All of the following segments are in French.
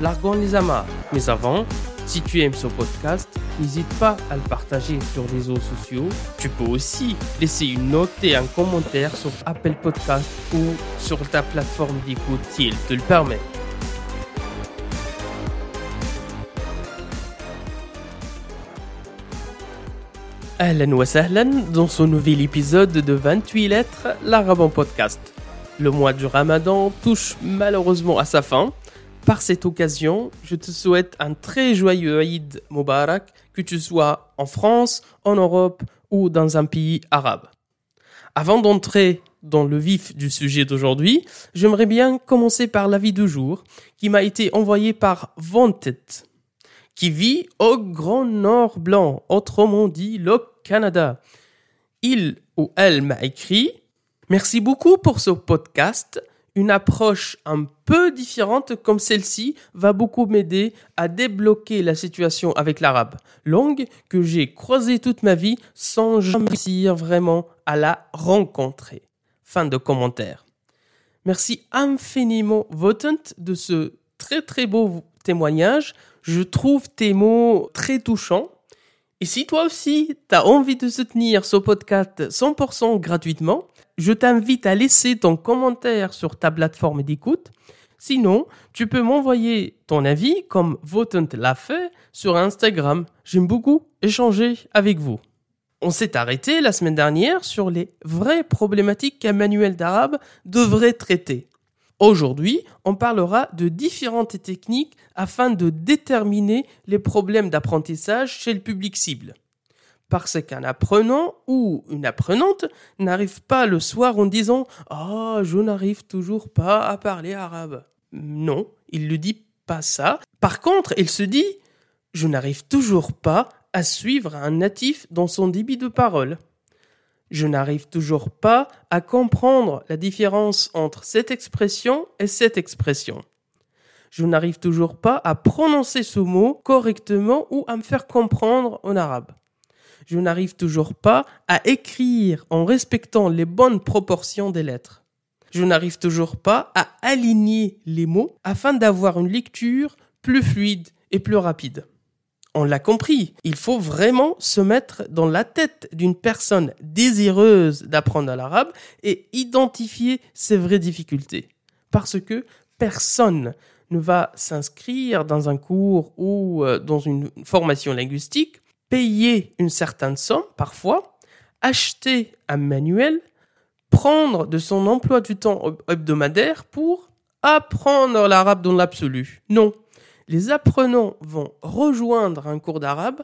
largons les amarres. Mais avant, si tu aimes ce podcast, n'hésite pas à le partager sur les réseaux sociaux. Tu peux aussi laisser une note et un commentaire sur Apple Podcast ou sur ta plateforme d'écoute si elle te le permet. Ahlan wa dans ce nouvel épisode de 28 lettres, l'arabe en podcast. Le mois du ramadan touche malheureusement à sa fin. Par cette occasion, je te souhaite un très joyeux Eid Mubarak, que tu sois en France, en Europe ou dans un pays arabe. Avant d'entrer dans le vif du sujet d'aujourd'hui, j'aimerais bien commencer par l'avis du jour qui m'a été envoyé par Wanted qui vit au Grand Nord Blanc, autrement dit le Canada. Il ou elle m'a écrit Merci beaucoup pour ce podcast. Une approche un peu différente comme celle-ci va beaucoup m'aider à débloquer la situation avec l'arabe, langue que j'ai croisée toute ma vie sans jamais réussir vraiment à la rencontrer. Fin de commentaire. Merci infiniment, Votant, de ce très très beau témoignage. Je trouve tes mots très touchants. Et si toi aussi, tu as envie de soutenir ce podcast 100% gratuitement, je t'invite à laisser ton commentaire sur ta plateforme d'écoute. Sinon, tu peux m'envoyer ton avis comme Votant l'a fait sur Instagram. J'aime beaucoup échanger avec vous. On s'est arrêté la semaine dernière sur les vraies problématiques qu'un manuel d'arabe devrait traiter. Aujourd'hui, on parlera de différentes techniques afin de déterminer les problèmes d'apprentissage chez le public cible. Parce qu'un apprenant ou une apprenante n'arrive pas le soir en disant Ah, je n'arrive toujours pas à parler arabe. Non, il ne dit pas ça. Par contre, il se dit Je n'arrive toujours pas à suivre un natif dans son débit de parole je n'arrive toujours pas à comprendre la différence entre cette expression et cette expression. Je n'arrive toujours pas à prononcer ce mot correctement ou à me faire comprendre en arabe. Je n'arrive toujours pas à écrire en respectant les bonnes proportions des lettres. Je n'arrive toujours pas à aligner les mots afin d'avoir une lecture plus fluide et plus rapide on l'a compris, il faut vraiment se mettre dans la tête d'une personne désireuse d'apprendre l'arabe et identifier ses vraies difficultés. Parce que personne ne va s'inscrire dans un cours ou euh, dans une formation linguistique, payer une certaine somme parfois, acheter un manuel, prendre de son emploi du temps hebdomadaire pour apprendre l'arabe dans l'absolu. Non, les apprenants vont rejoindre un cours d'arabe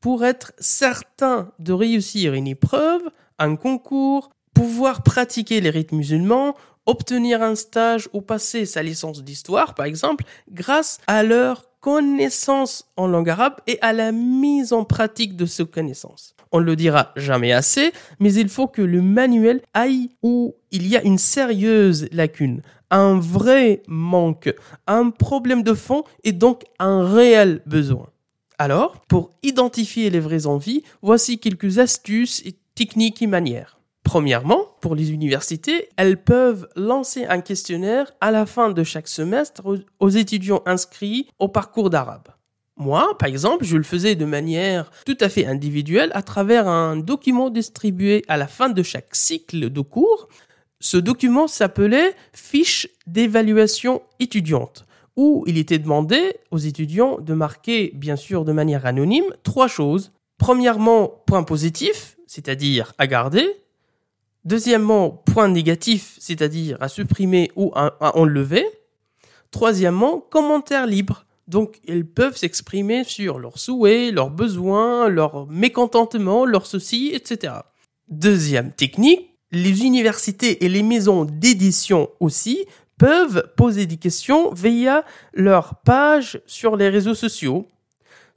pour être certains de réussir une épreuve, un concours, pouvoir pratiquer les rites musulmans, obtenir un stage ou passer sa licence d'histoire, par exemple, grâce à leur connaissance en langue arabe et à la mise en pratique de ces connaissances. On ne le dira jamais assez, mais il faut que le manuel aille où il y a une sérieuse lacune, un vrai manque, un problème de fond et donc un réel besoin. Alors, pour identifier les vraies envies, voici quelques astuces et techniques et manières. Premièrement, pour les universités, elles peuvent lancer un questionnaire à la fin de chaque semestre aux étudiants inscrits au parcours d'arabe. Moi, par exemple, je le faisais de manière tout à fait individuelle à travers un document distribué à la fin de chaque cycle de cours. Ce document s'appelait fiche d'évaluation étudiante où il était demandé aux étudiants de marquer, bien sûr de manière anonyme, trois choses. Premièrement, point positif, c'est-à-dire à garder. Deuxièmement, point négatif, c'est-à-dire à supprimer ou à, enlever. Troisièmement, commentaire libre. Donc, ils peuvent s'exprimer sur leurs souhaits, leurs besoins, leurs mécontentements, leurs soucis, etc. Deuxième technique, les universités et les maisons d'édition aussi peuvent poser des questions via leur page sur les réseaux sociaux.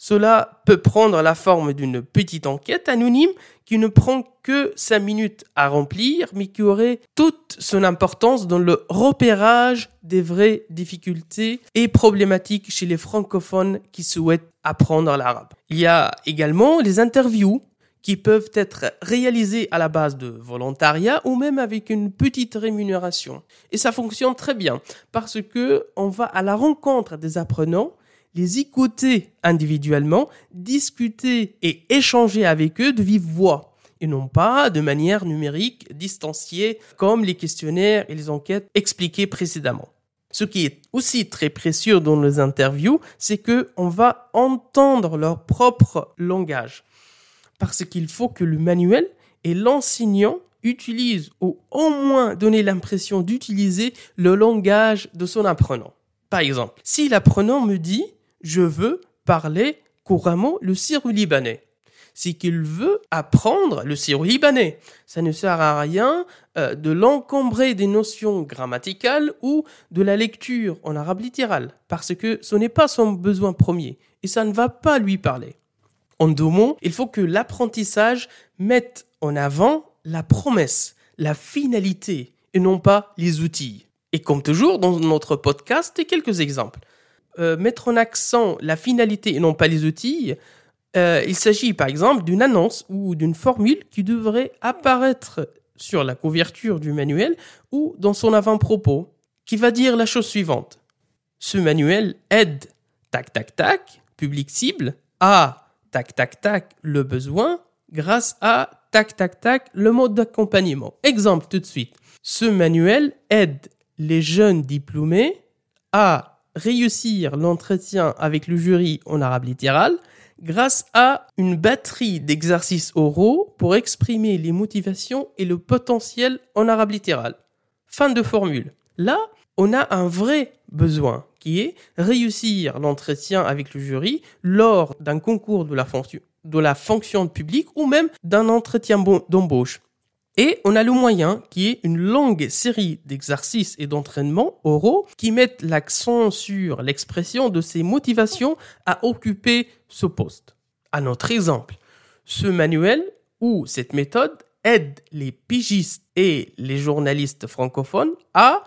Cela peut prendre la forme d'une petite enquête anonyme qui ne prend que 5 minutes à remplir, mais qui aurait toute son importance dans le repérage des vraies difficultés et problématiques chez les francophones qui souhaitent apprendre l'arabe. Il y a également les interviews qui peuvent être réalisées à la base de volontariat ou même avec une petite rémunération. Et ça fonctionne très bien parce que on va à la rencontre des apprenants les écouter individuellement, discuter et échanger avec eux de vive voix et non pas de manière numérique, distanciée, comme les questionnaires et les enquêtes expliqués précédemment. Ce qui est aussi très précieux dans les interviews, c'est que on va entendre leur propre langage. Parce qu'il faut que le manuel et l'enseignant utilisent ou au moins donner l'impression d'utiliser le langage de son apprenant. Par exemple, si l'apprenant me dit je veux parler couramment le syro-libanais. C'est qu'il veut apprendre le syro-libanais. Ça ne sert à rien euh, de l'encombrer des notions grammaticales ou de la lecture en arabe littéral, parce que ce n'est pas son besoin premier, et ça ne va pas lui parler. En deux mots, il faut que l'apprentissage mette en avant la promesse, la finalité, et non pas les outils. Et comme toujours dans notre podcast, quelques exemples. Euh, mettre en accent la finalité et non pas les outils, euh, il s'agit par exemple d'une annonce ou d'une formule qui devrait apparaître sur la couverture du manuel ou dans son avant-propos, qui va dire la chose suivante. Ce manuel aide, tac tac tac, public cible, à, tac tac tac, le besoin, grâce à, tac tac tac, le mode d'accompagnement. Exemple tout de suite. Ce manuel aide les jeunes diplômés à réussir l'entretien avec le jury en arabe littéral grâce à une batterie d'exercices oraux pour exprimer les motivations et le potentiel en arabe littéral. Fin de formule. Là, on a un vrai besoin qui est réussir l'entretien avec le jury lors d'un concours de la fonction publique ou même d'un entretien d'embauche. Et on a le moyen qui est une longue série d'exercices et d'entraînements oraux qui mettent l'accent sur l'expression de ses motivations à occuper ce poste. À notre exemple, ce manuel ou cette méthode aide les pigistes et les journalistes francophones à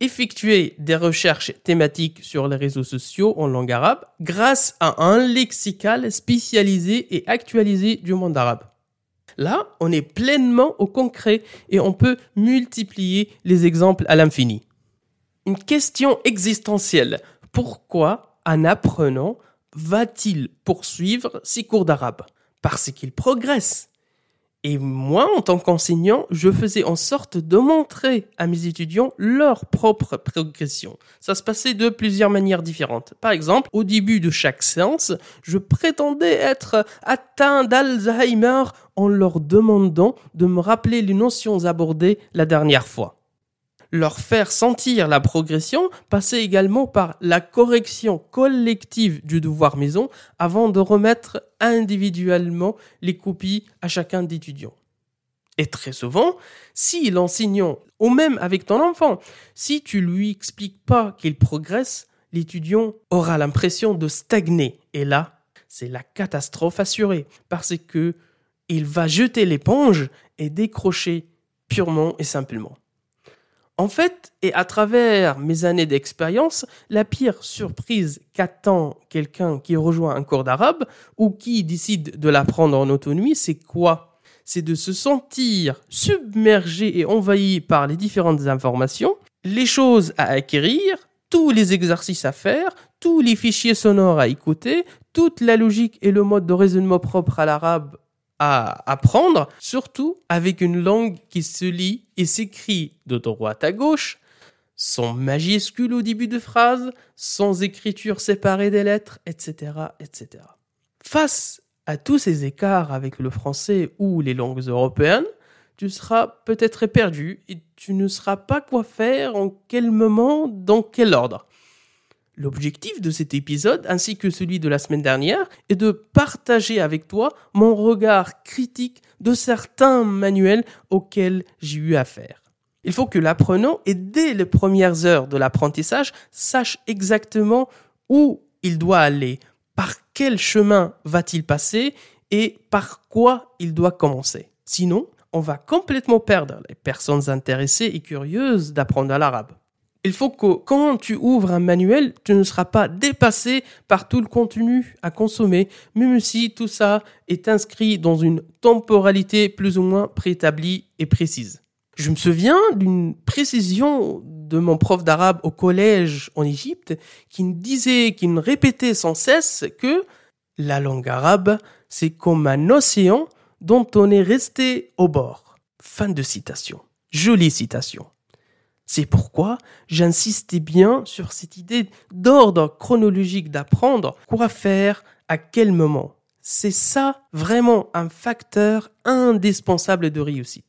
effectuer des recherches thématiques sur les réseaux sociaux en langue arabe grâce à un lexical spécialisé et actualisé du monde arabe. Là, on est pleinement au concret et on peut multiplier les exemples à l'infini. Une question existentielle. Pourquoi un apprenant va-t-il poursuivre ses cours d'arabe? Parce qu'il progresse. Et moi, en tant qu'enseignant, je faisais en sorte de montrer à mes étudiants leur propre progression. Ça se passait de plusieurs manières différentes. Par exemple, au début de chaque séance, je prétendais être atteint d'Alzheimer en leur demandant de me rappeler les notions abordées la dernière fois leur faire sentir la progression passait également par la correction collective du devoir maison avant de remettre individuellement les copies à chacun d'étudiants. Et très souvent, si l'enseignant, ou même avec ton enfant, si tu lui expliques pas qu'il progresse, l'étudiant aura l'impression de stagner. Et là, c'est la catastrophe assurée, parce que il va jeter l'éponge et décrocher purement et simplement. En fait, et à travers mes années d'expérience, la pire surprise qu'attend quelqu'un qui rejoint un cours d'arabe ou qui décide de l'apprendre en autonomie, c'est quoi? C'est de se sentir submergé et envahi par les différentes informations, les choses à acquérir, tous les exercices à faire, tous les fichiers sonores à écouter, toute la logique et le mode de raisonnement propre à l'arabe à apprendre, surtout avec une langue qui se lit et s'écrit de droite à gauche, sans majuscule au début de phrase, sans écriture séparée des lettres, etc., etc. Face à tous ces écarts avec le français ou les langues européennes, tu seras peut-être perdu et tu ne sauras pas quoi faire, en quel moment, dans quel ordre. L'objectif de cet épisode, ainsi que celui de la semaine dernière, est de partager avec toi mon regard critique de certains manuels auxquels j'ai eu affaire. Il faut que l'apprenant, dès les premières heures de l'apprentissage, sache exactement où il doit aller, par quel chemin va-t-il passer et par quoi il doit commencer. Sinon, on va complètement perdre les personnes intéressées et curieuses d'apprendre l'arabe. Il faut que quand tu ouvres un manuel, tu ne seras pas dépassé par tout le contenu à consommer, même si tout ça est inscrit dans une temporalité plus ou moins préétablie et précise. Je me souviens d'une précision de mon prof d'arabe au collège en Égypte qui me disait, qui me répétait sans cesse que la langue arabe, c'est comme un océan dont on est resté au bord. Fin de citation. Jolie citation. C'est pourquoi j'insistais bien sur cette idée d'ordre chronologique d'apprendre quoi faire à quel moment. C'est ça vraiment un facteur indispensable de réussite.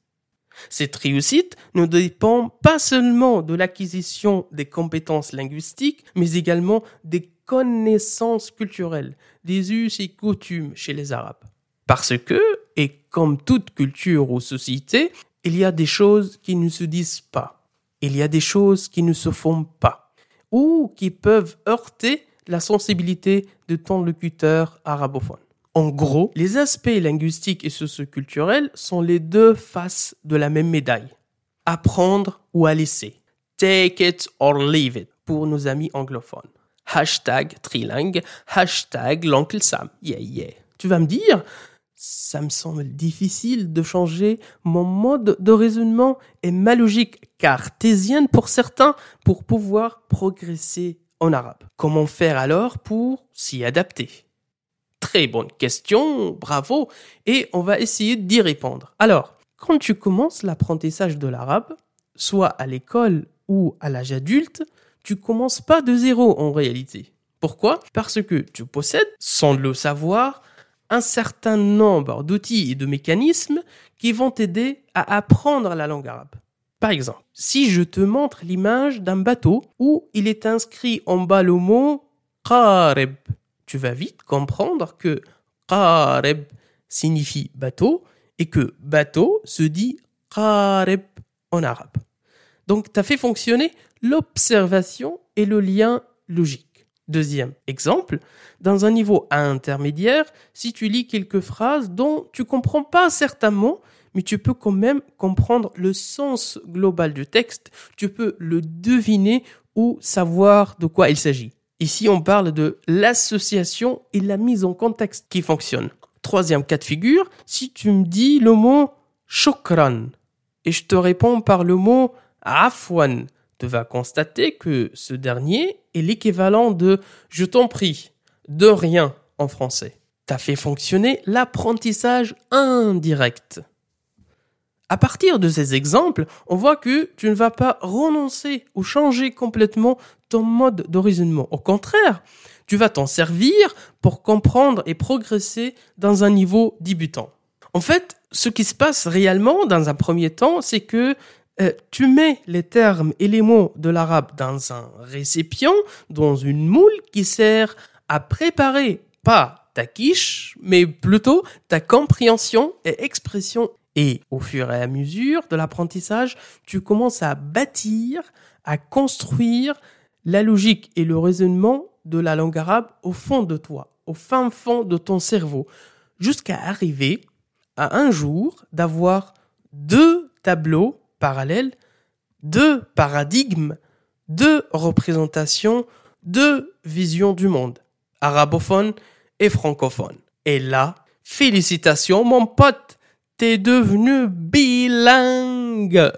Cette réussite ne dépend pas seulement de l'acquisition des compétences linguistiques, mais également des connaissances culturelles, des us et coutumes chez les Arabes. Parce que, et comme toute culture ou société, il y a des choses qui ne se disent pas. Il y a des choses qui ne se font pas. Ou qui peuvent heurter la sensibilité de ton locuteur arabophone. En gros, les aspects linguistiques et socioculturels sont les deux faces de la même médaille. Apprendre ou à laisser. Take it or leave it pour nos amis anglophones. Hashtag trilingue, hashtag l'oncle Sam. Yeah, yeah. Tu vas me dire, ça me semble difficile de changer mon mode de raisonnement et ma logique cartésienne pour certains pour pouvoir progresser en arabe. Comment faire alors pour s'y adapter? Très bonne question, bravo, et on va essayer d'y répondre. Alors, quand tu commences l'apprentissage de l'arabe, soit à l'école ou à l'âge adulte, tu commences pas de zéro en réalité. Pourquoi? Parce que tu possèdes, sans le savoir, un certain nombre d'outils et de mécanismes qui vont t'aider à apprendre la langue arabe. Par exemple, si je te montre l'image d'un bateau où il est inscrit en bas le mot qarib, tu vas vite comprendre que qarib signifie bateau et que bateau se dit qarib en arabe. Donc, tu as fait fonctionner l'observation et le lien logique. Deuxième exemple, dans un niveau intermédiaire, si tu lis quelques phrases dont tu comprends pas certains mots, mais tu peux quand même comprendre le sens global du texte, tu peux le deviner ou savoir de quoi il s'agit. Ici, on parle de l'association et la mise en contexte qui fonctionne. Troisième cas de figure, si tu me dis le mot shukran et je te réponds par le mot afwan, tu vas constater que ce dernier est l'équivalent de je t'en prie, de rien en français. Tu as fait fonctionner l'apprentissage indirect. À partir de ces exemples, on voit que tu ne vas pas renoncer ou changer complètement ton mode de raisonnement. Au contraire, tu vas t'en servir pour comprendre et progresser dans un niveau débutant. En fait, ce qui se passe réellement dans un premier temps, c'est que euh, tu mets les termes et les mots de l'arabe dans un récipient, dans une moule qui sert à préparer pas ta quiche, mais plutôt ta compréhension et expression et au fur et à mesure de l'apprentissage, tu commences à bâtir, à construire la logique et le raisonnement de la langue arabe au fond de toi, au fin fond de ton cerveau, jusqu'à arriver à un jour d'avoir deux tableaux parallèles, deux paradigmes, deux représentations, deux visions du monde, arabophone et francophone. Et là, félicitations mon pote, t'es devenu bilingue.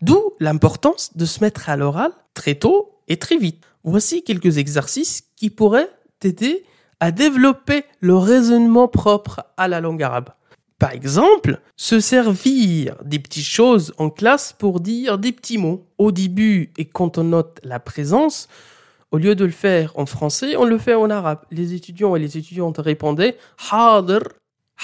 D'où l'importance de se mettre à l'oral très tôt et très vite. Voici quelques exercices qui pourraient t'aider à développer le raisonnement propre à la langue arabe. Par exemple, se servir des petites choses en classe pour dire des petits mots. Au début et quand on note la présence, au lieu de le faire en français, on le fait en arabe. Les étudiants et les étudiantes répondaient hadr,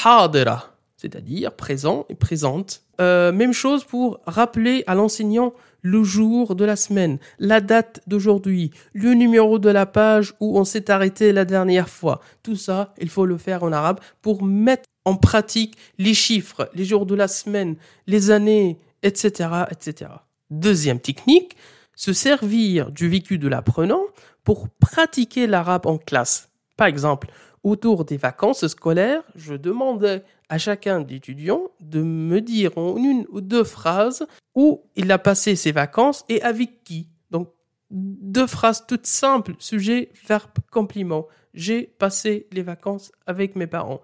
hadira, c'est-à-dire présent et présente. Euh, même chose pour rappeler à l'enseignant le jour de la semaine, la date d'aujourd'hui, le numéro de la page où on s'est arrêté la dernière fois. Tout ça, il faut le faire en arabe pour mettre en pratique les chiffres, les jours de la semaine, les années, etc., etc. Deuxième technique, se servir du vécu de l'apprenant pour pratiquer l'arabe en classe. Par exemple, autour des vacances scolaires, je demandais à chacun des étudiants de me dire en une ou deux phrases où il a passé ses vacances et avec qui. Donc, deux phrases toutes simples, sujet, verbe, compliment. J'ai passé les vacances avec mes parents.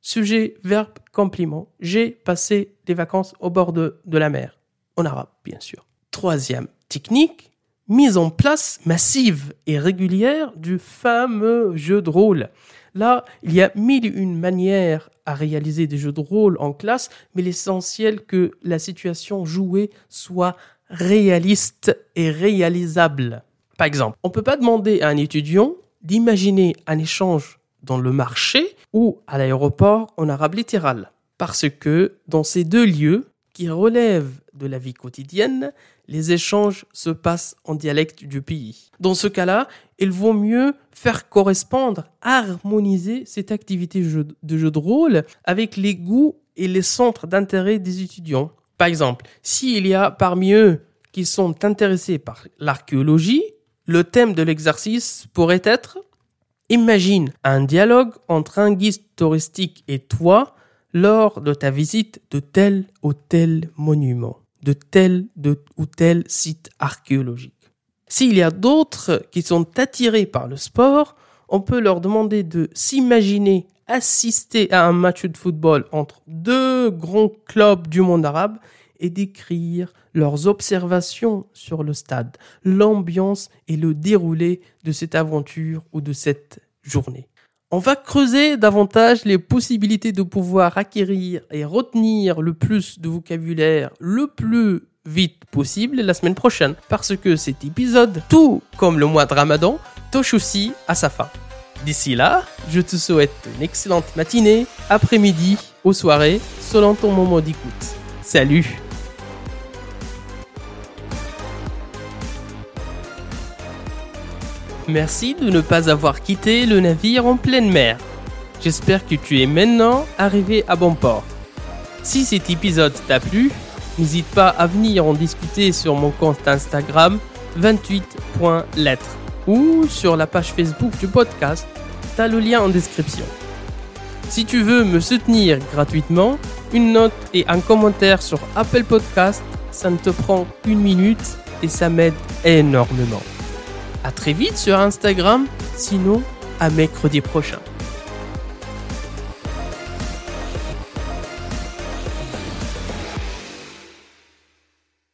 Sujet, verbe, compliment. J'ai passé les vacances au bord de, de la mer. En arabe, bien sûr. Troisième technique, mise en place massive et régulière du fameux jeu de rôle. Là, il y a mille et une manières à réaliser des jeux de rôle en classe, mais l'essentiel que la situation jouée soit réaliste et réalisable. Par exemple, on ne peut pas demander à un étudiant d'imaginer un échange dans le marché ou à l'aéroport en arabe littéral. Parce que dans ces deux lieux qui relèvent de la vie quotidienne, les échanges se passent en dialecte du pays. Dans ce cas-là, il vaut mieux faire correspondre, harmoniser cette activité de jeu de rôle avec les goûts et les centres d'intérêt des étudiants. Par exemple, s'il y a parmi eux qui sont intéressés par l'archéologie, le thème de l'exercice pourrait être Imagine un dialogue entre un guide touristique et toi lors de ta visite de tel ou tel monument de tel ou tel site archéologique. S'il y a d'autres qui sont attirés par le sport, on peut leur demander de s'imaginer assister à un match de football entre deux grands clubs du monde arabe et d'écrire leurs observations sur le stade, l'ambiance et le déroulé de cette aventure ou de cette journée. On va creuser davantage les possibilités de pouvoir acquérir et retenir le plus de vocabulaire le plus vite possible la semaine prochaine. Parce que cet épisode, tout comme le mois de Ramadan, touche aussi à sa fin. D'ici là, je te souhaite une excellente matinée, après-midi ou soirée, selon ton moment d'écoute. Salut Merci de ne pas avoir quitté le navire en pleine mer. J'espère que tu es maintenant arrivé à bon port. Si cet épisode t'a plu, n'hésite pas à venir en discuter sur mon compte Instagram 28.lettres ou sur la page Facebook du podcast. T'as le lien en description. Si tu veux me soutenir gratuitement, une note et un commentaire sur Apple Podcast, ça ne te prend une minute et ça m'aide énormément. À très vite sur Instagram, sinon à mercredi prochain.